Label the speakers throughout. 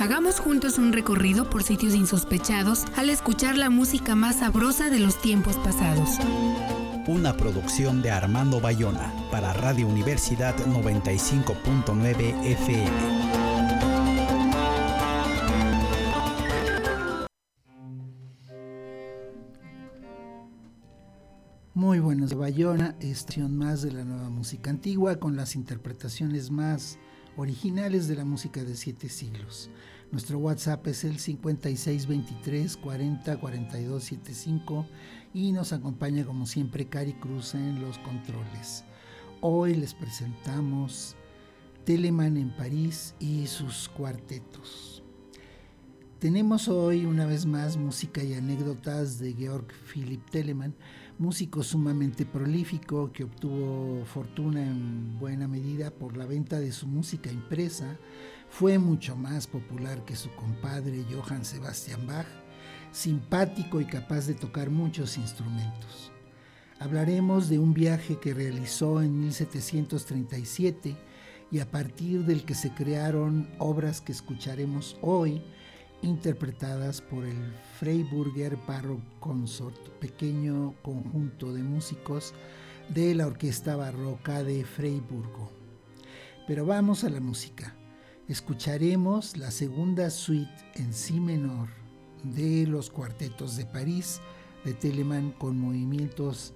Speaker 1: Hagamos juntos un recorrido por sitios insospechados al escuchar la música más sabrosa de los tiempos pasados.
Speaker 2: Una producción de Armando Bayona para Radio Universidad 95.9 FM.
Speaker 3: Muy buenos de Bayona, estación más de la nueva música antigua con las interpretaciones más originales de la música de siete siglos. Nuestro WhatsApp es el 5623 40 42 75 y nos acompaña como siempre Cari Cruz en los controles. Hoy les presentamos Telemann en París y sus cuartetos. Tenemos hoy una vez más música y anécdotas de Georg Philipp Telemann, músico sumamente prolífico que obtuvo fortuna en buena medida por la venta de su música impresa, fue mucho más popular que su compadre Johann Sebastian Bach, simpático y capaz de tocar muchos instrumentos. Hablaremos de un viaje que realizó en 1737 y a partir del que se crearon obras que escucharemos hoy, interpretadas por el Freiburger Baroque Consort, pequeño conjunto de músicos de la Orquesta Barroca de Freiburgo. Pero vamos a la música. Escucharemos la segunda suite en si menor de los cuartetos de París de Telemann con movimientos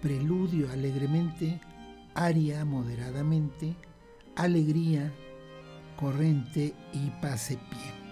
Speaker 3: preludio alegremente, aria moderadamente, alegría, corrente y pase pie.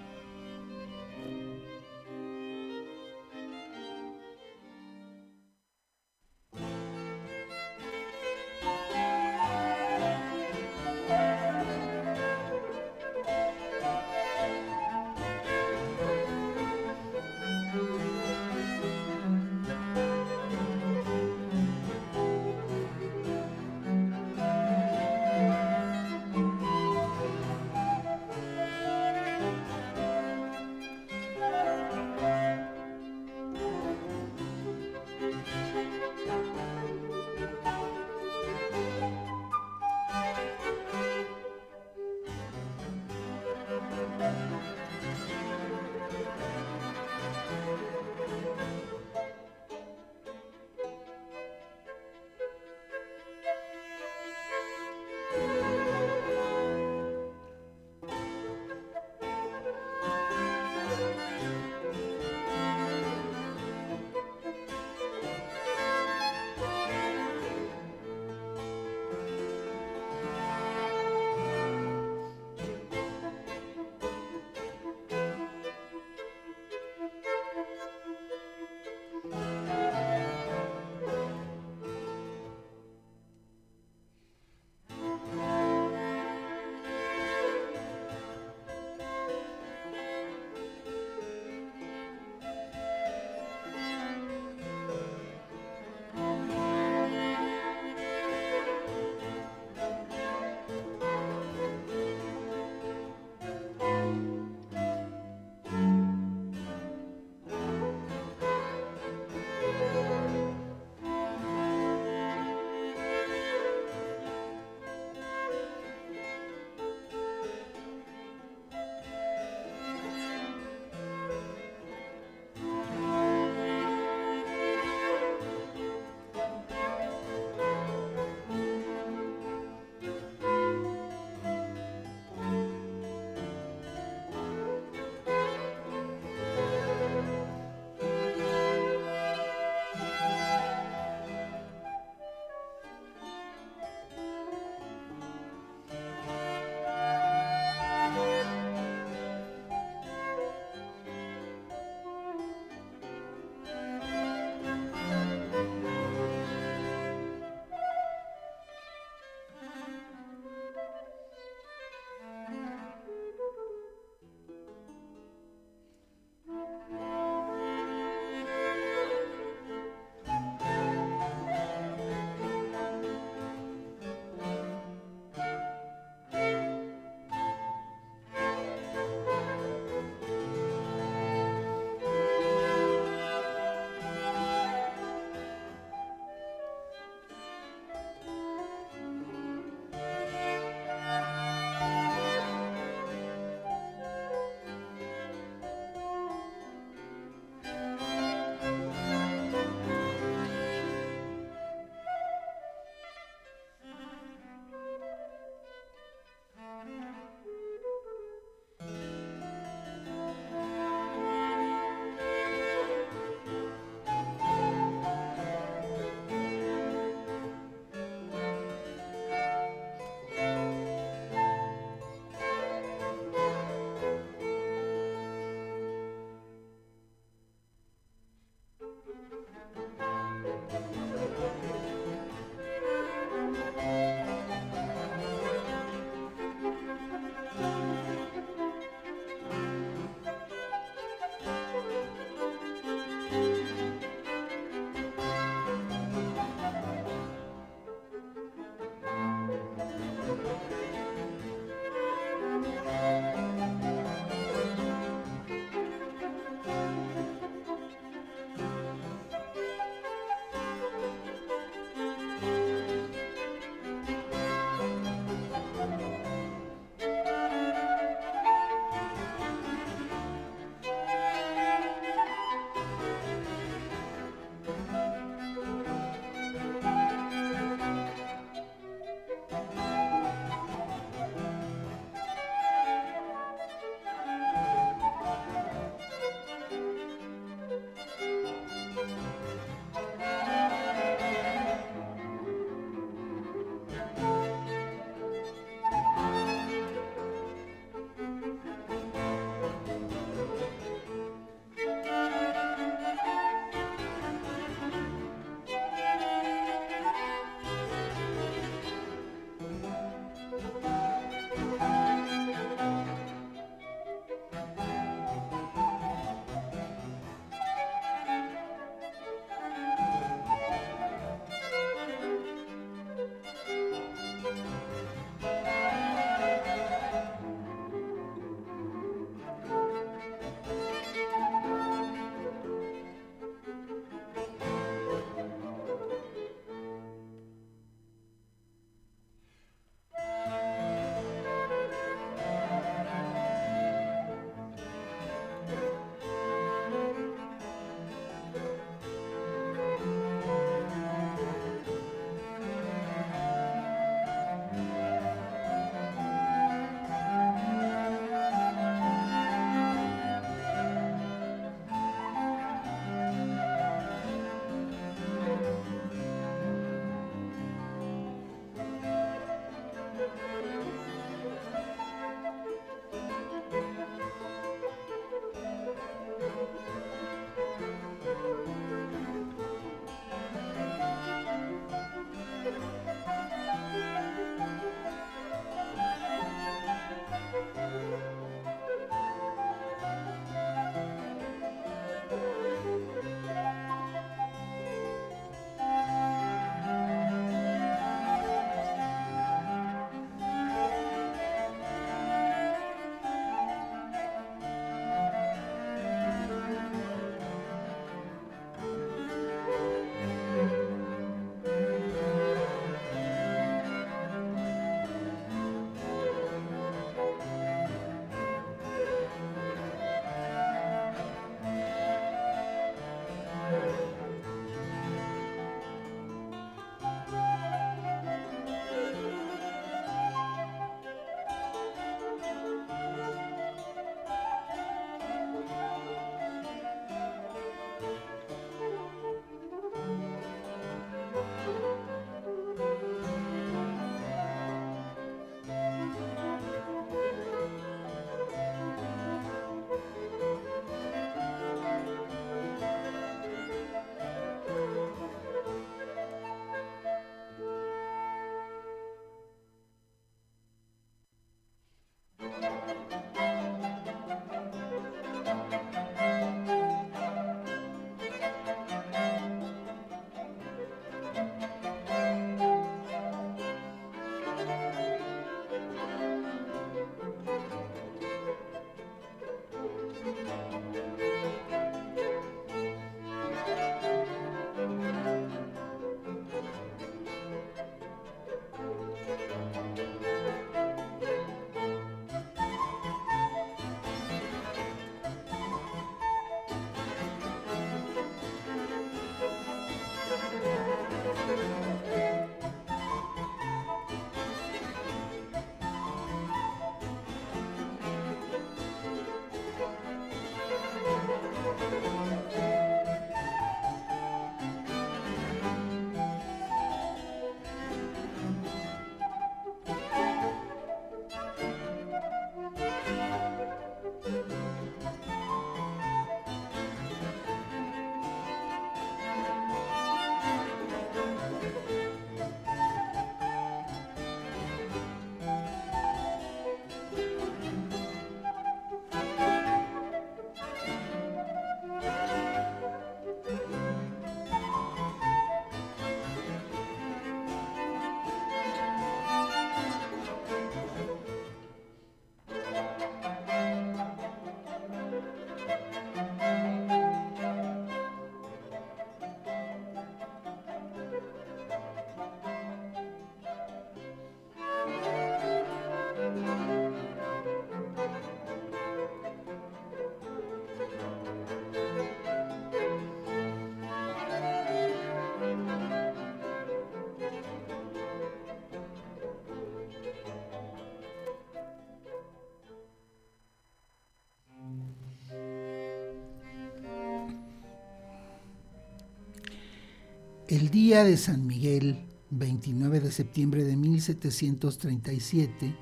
Speaker 3: El día de San Miguel, 29 de septiembre de 1737,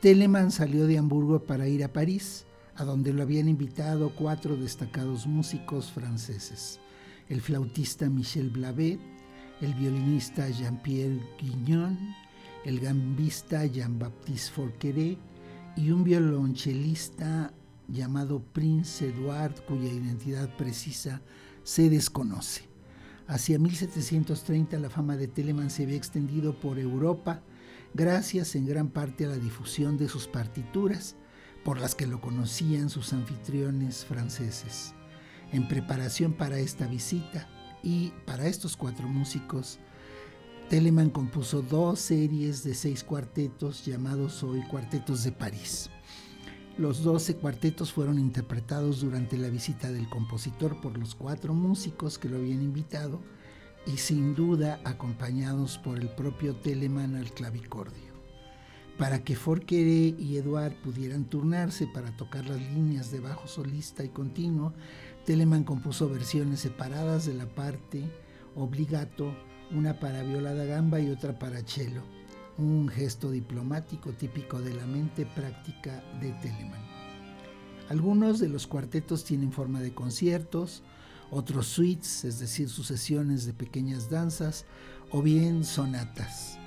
Speaker 3: Telemann salió de Hamburgo para ir a París, a donde lo habían invitado cuatro destacados músicos franceses, el flautista Michel Blavet, el violinista Jean-Pierre Guignon, el gambista Jean-Baptiste Forqueret y un violonchelista llamado Prince Edouard, cuya identidad precisa se desconoce. Hacia 1730 la fama de Telemann se había extendido por Europa, gracias en gran parte a la difusión de sus partituras, por las que lo conocían sus anfitriones franceses. En preparación para esta visita y para estos cuatro músicos, Telemann compuso dos series de seis cuartetos llamados hoy Cuartetos de París. Los doce cuartetos fueron interpretados durante la visita del compositor por los cuatro músicos que lo habían invitado y sin duda acompañados por el propio Telemann al clavicordio. Para que Forqueré y Eduard pudieran turnarse para tocar las líneas de bajo solista y continuo, Telemann compuso versiones separadas de la parte obligato, una para viola da gamba y otra para cello, un gesto diplomático típico de la mente práctica de Telemann. Algunos de los cuartetos tienen forma de conciertos, otros suites, es decir, sucesiones de pequeñas danzas, o bien sonatas.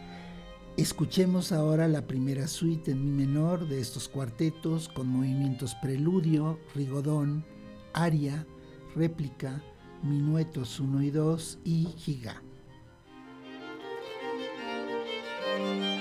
Speaker 3: Escuchemos ahora la primera suite en mi menor de estos cuartetos con movimientos preludio, rigodón, aria, réplica, minuetos 1 y 2 y giga.
Speaker 1: thank you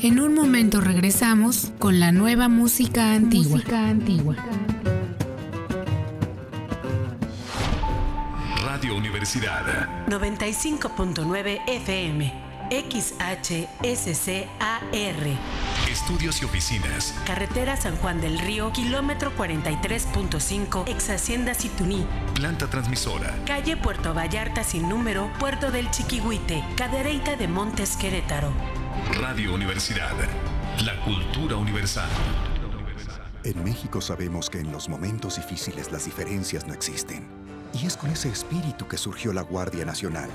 Speaker 1: En un momento regresamos con la nueva música antigua. Música antigua.
Speaker 4: Radio Universidad
Speaker 5: 95.9 FM. XHSCAR.
Speaker 4: Estudios y oficinas.
Speaker 5: Carretera San Juan del Río, kilómetro 43.5, ex Hacienda Situní.
Speaker 4: Planta transmisora.
Speaker 5: Calle Puerto Vallarta sin número, Puerto del Chiquihuite, Cadereyta de Montes Querétaro.
Speaker 4: Radio Universidad. La cultura universal.
Speaker 6: En México sabemos que en los momentos difíciles las diferencias no existen. Y es con ese espíritu que surgió la Guardia Nacional,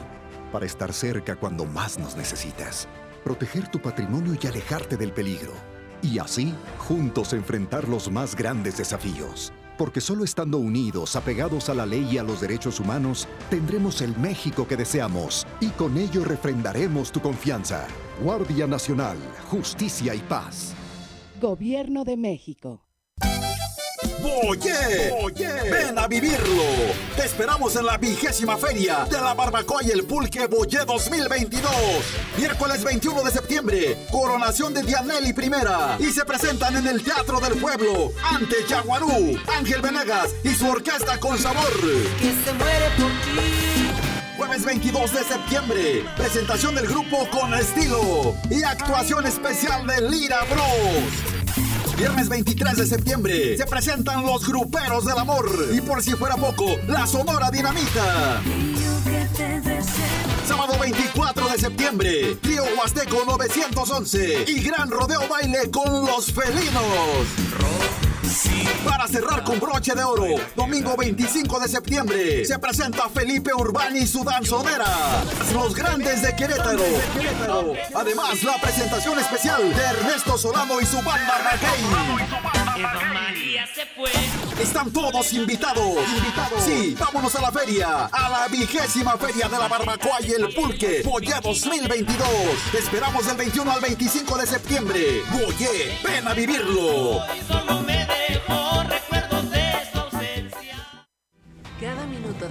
Speaker 6: para estar cerca cuando más nos necesitas, proteger tu patrimonio y alejarte del peligro. Y así, juntos enfrentar los más grandes desafíos. Porque solo estando unidos, apegados a la ley y a los derechos humanos, tendremos el México que deseamos y con ello refrendaremos tu confianza. Guardia Nacional, Justicia y Paz.
Speaker 7: Gobierno de México.
Speaker 8: Boye, ven a vivirlo. Te esperamos en la vigésima feria de la barbacoa y el pulque Boye 2022. Miércoles 21 de septiembre, coronación de Dianelli Primera. Y se presentan en el Teatro del Pueblo ante Yaguarú, Ángel Venegas y su orquesta con sabor.
Speaker 9: Que se muere por ti.
Speaker 8: Jueves 22 de septiembre, presentación del grupo con estilo y actuación especial de Lira Bros. Viernes 23 de septiembre se presentan los gruperos del amor y por si fuera poco, la Sonora Dinamita. Sábado 24 de septiembre, Trío Huasteco 911 y Gran Rodeo Baile con los felinos. Para cerrar con broche de oro, domingo 25 de septiembre, se presenta Felipe Urbani y su danzonera, los grandes de Querétaro. Además, la presentación especial de Ernesto Solano y su banda Raquel. Están todos invitados. Invitados. Sí, vámonos a la feria, a la vigésima feria de la barbacoa y el pulque, Boye 2022. Te esperamos del 21 al 25 de septiembre. Boye, ven a vivirlo.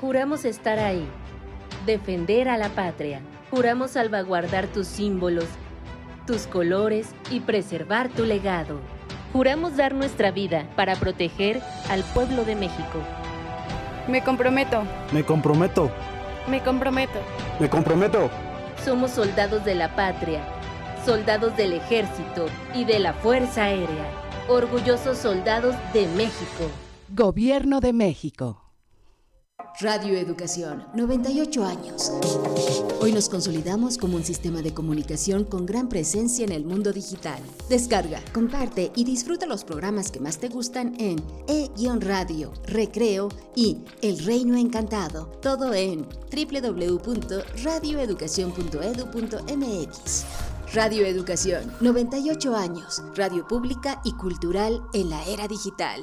Speaker 10: Juramos estar ahí, defender a la patria. Juramos salvaguardar tus símbolos, tus colores y preservar tu legado. Juramos dar nuestra vida para proteger al pueblo de México.
Speaker 11: Me comprometo.
Speaker 12: Me comprometo.
Speaker 11: Me comprometo.
Speaker 12: Me comprometo.
Speaker 10: Somos soldados de la patria, soldados del ejército y de la Fuerza Aérea. Orgullosos soldados de México.
Speaker 7: Gobierno de México.
Speaker 13: Radio Educación, 98 años. Hoy nos consolidamos como un sistema de comunicación con gran presencia en el mundo digital. Descarga, comparte y disfruta los programas que más te gustan en e-radio, recreo y El Reino Encantado. Todo en www.radioeducacion.edu.mx. Radio Educación, 98 años. Radio pública y cultural en la era digital.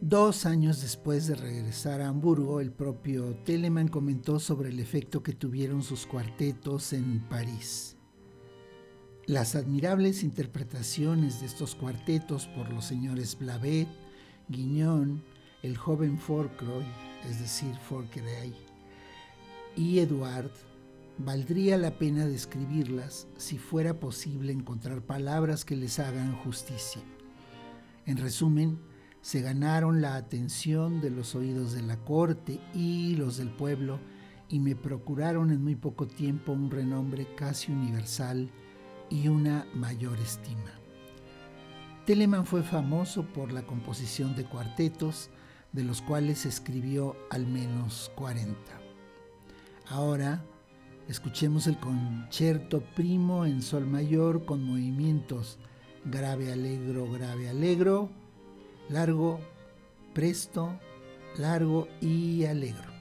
Speaker 3: Dos años después de regresar a Hamburgo, el propio Telemann comentó sobre el efecto que tuvieron sus cuartetos en París. Las admirables interpretaciones de estos cuartetos por los señores Blavet, Guignón, el joven Forcroy, es decir, Forqueray, y Eduard, valdría la pena describirlas si fuera posible encontrar palabras que les hagan justicia. En resumen, se ganaron la atención de los oídos de la corte y los del pueblo y me procuraron en muy poco tiempo un renombre casi universal y una mayor estima. Telemann fue famoso por la composición de cuartetos, de los cuales escribió al menos 40. Ahora, escuchemos el concierto primo en sol mayor con movimientos grave alegro, grave alegro, largo, presto, largo y alegro.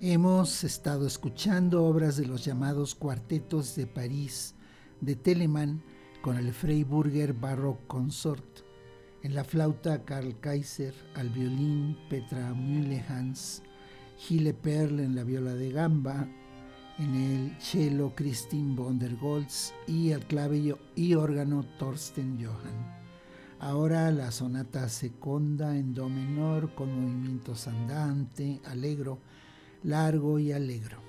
Speaker 3: Hemos estado escuchando obras de los llamados cuartetos de París de Telemann con el Freiburger Baroque Consort, en la flauta Karl Kaiser, al violín Petra Mühlehans, Gile Perl en la viola de gamba, en el cello Christine von der Goltz y el clave y órgano Thorsten Johann. Ahora la sonata seconda en do menor con movimientos andante, alegro, largo y alegro.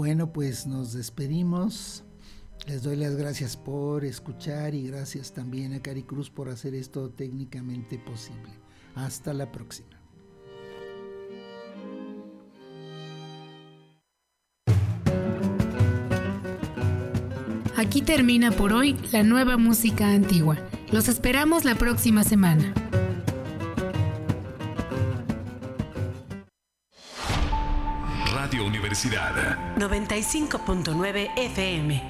Speaker 3: Bueno, pues nos despedimos. Les doy las gracias por escuchar y gracias también a Cari Cruz por hacer esto técnicamente posible. Hasta la próxima.
Speaker 1: Aquí termina por hoy la nueva música antigua. Los esperamos la próxima semana.
Speaker 4: Universidad.
Speaker 5: 95.9 FM